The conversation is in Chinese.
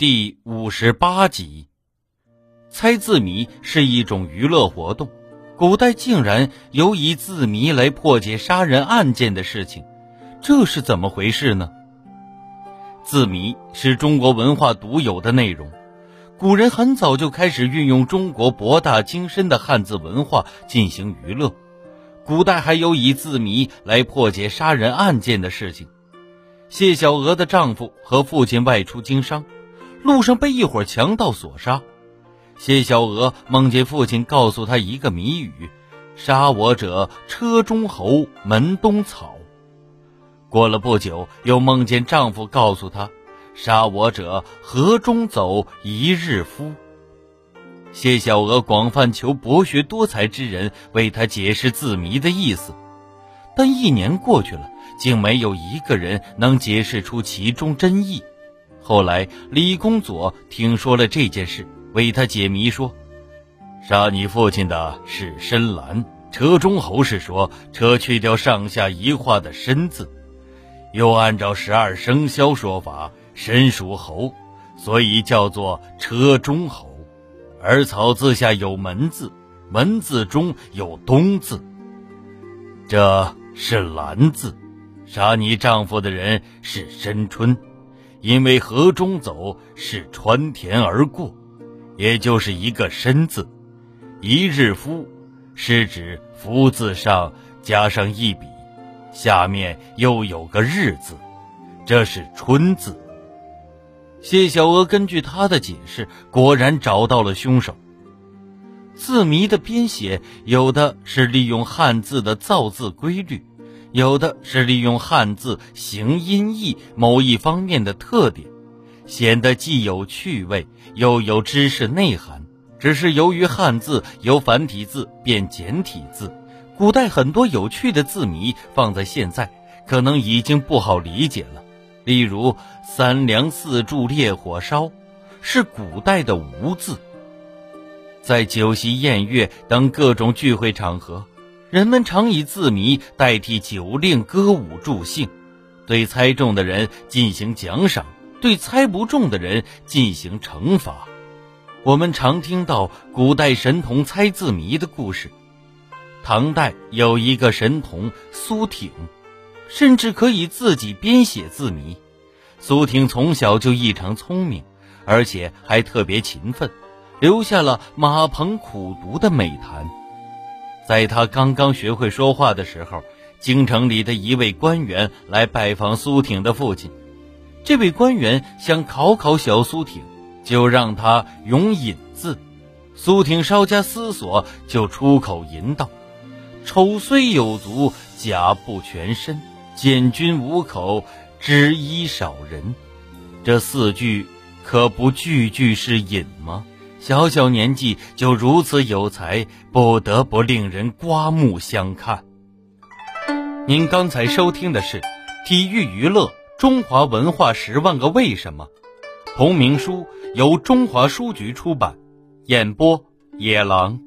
第五十八集，猜字谜是一种娱乐活动。古代竟然有以字谜来破解杀人案件的事情，这是怎么回事呢？字谜是中国文化独有的内容，古人很早就开始运用中国博大精深的汉字文化进行娱乐。古代还有以字谜来破解杀人案件的事情。谢小娥的丈夫和父亲外出经商。路上被一伙强盗所杀，谢小娥梦见父亲告诉她一个谜语：“杀我者，车中侯，门东草。”过了不久，又梦见丈夫告诉她：“杀我者，河中走，一日夫。”谢小娥广泛求博学多才之人为她解释字谜的意思，但一年过去了，竟没有一个人能解释出其中真意。后来，李公佐听说了这件事，为他解谜说：“杀你父亲的是申兰，车中侯是说车去掉上下一画的申字，又按照十二生肖说法，申属猴，所以叫做车中侯。而草字下有门字，门字中有东字，这是兰字。杀你丈夫的人是申春。”因为河中走是穿田而过，也就是一个“申”字。一日夫是指夫字上加上一笔，下面又有个日字，这是春字。谢小娥根据他的解释，果然找到了凶手。字谜的编写，有的是利用汉字的造字规律。有的是利用汉字形音义某一方面的特点，显得既有趣味又有知识内涵。只是由于汉字由繁体字变简体字，古代很多有趣的字谜放在现在可能已经不好理解了。例如“三梁四柱烈火烧”是古代的无字，在酒席宴乐等各种聚会场合。人们常以字谜代替酒令、歌舞助兴，对猜中的人进行奖赏，对猜不中的人进行惩罚。我们常听到古代神童猜字谜的故事。唐代有一个神童苏挺，甚至可以自己编写字谜。苏挺从小就异常聪明，而且还特别勤奋，留下了“马棚苦读”的美谈。在他刚刚学会说话的时候，京城里的一位官员来拜访苏挺的父亲。这位官员想考考小苏挺，就让他咏引字。苏挺稍加思索，就出口吟道：“丑虽有足，甲不全身；见君无口，知衣少人。”这四句可不句句是引？小小年纪就如此有才，不得不令人刮目相看。您刚才收听的是《体育娱乐中华文化十万个为什么》，同名书由中华书局出版，演播野狼。